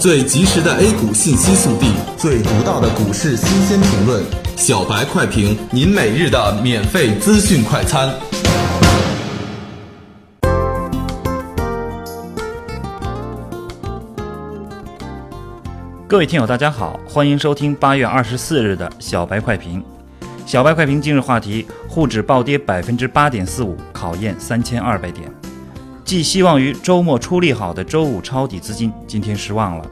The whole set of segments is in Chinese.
最及时的 A 股信息速递，最独到的股市新鲜评论，小白快评，您每日的免费资讯快餐。各位听友，大家好，欢迎收听八月二十四日的小白快评。小白快评今日话题：沪指暴跌百分之八点四五，考验三千二百点。寄希望于周末出利好的周五抄底资金今天失望了。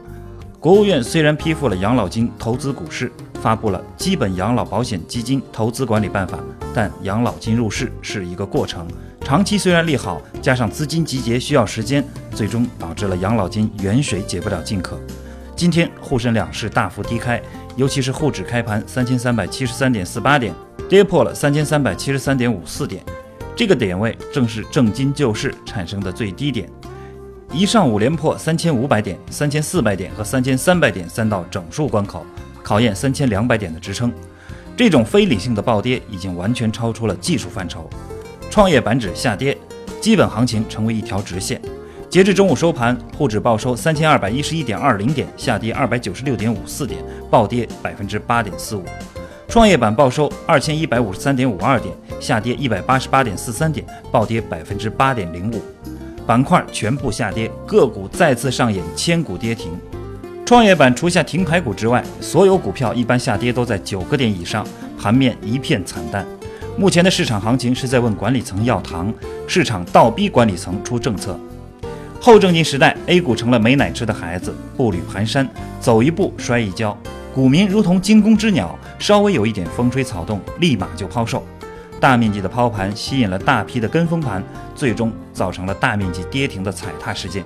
国务院虽然批复了养老金投资股市，发布了《基本养老保险基金投资管理办法》，但养老金入市是一个过程，长期虽然利好，加上资金集结需要时间，最终导致了养老金远水解不了近渴。今天沪深两市大幅低开，尤其是沪指开盘三千三百七十三点四八点，跌破了三千三百七十三点五四点。这个点位正是正金救市产生的最低点，一上午连破三千五百点、三千四百点和三千三百点三道整数关口，考验三千两百点的支撑。这种非理性的暴跌已经完全超出了技术范畴。创业板指下跌，基本行情成为一条直线。截至中午收盘，沪指报收三千二百一十一点二零点，下跌二百九十六点五四点，暴跌百分之八点四五。创业板报收二千一百五十三点五二点，下跌一百八十八点四三点，暴跌百分之八点零五。板块全部下跌，个股再次上演千股跌停。创业板除下停牌股之外，所有股票一般下跌都在九个点以上，盘面一片惨淡。目前的市场行情是在问管理层要糖，市场倒逼管理层出政策。后证金时代，A 股成了没奶吃的孩子，步履蹒跚，走一步摔一跤。股民如同惊弓之鸟，稍微有一点风吹草动，立马就抛售。大面积的抛盘吸引了大批的跟风盘，最终造成了大面积跌停的踩踏事件。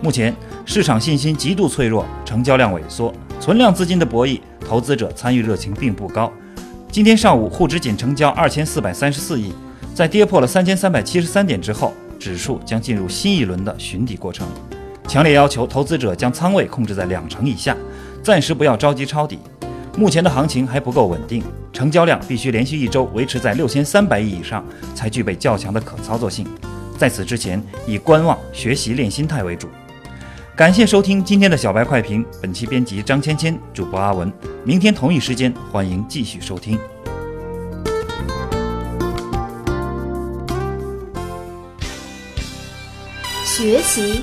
目前市场信心极度脆弱，成交量萎缩，存量资金的博弈，投资者参与热情并不高。今天上午沪指仅成交二千四百三十四亿，在跌破了三千三百七十三点之后，指数将进入新一轮的寻底过程。强烈要求投资者将仓位控制在两成以下。暂时不要着急抄底，目前的行情还不够稳定，成交量必须连续一周维持在六千三百亿以上，才具备较强的可操作性。在此之前，以观望、学习、练心态为主。感谢收听今天的小白快评，本期编辑张芊芊，主播阿文。明天同一时间，欢迎继续收听。学习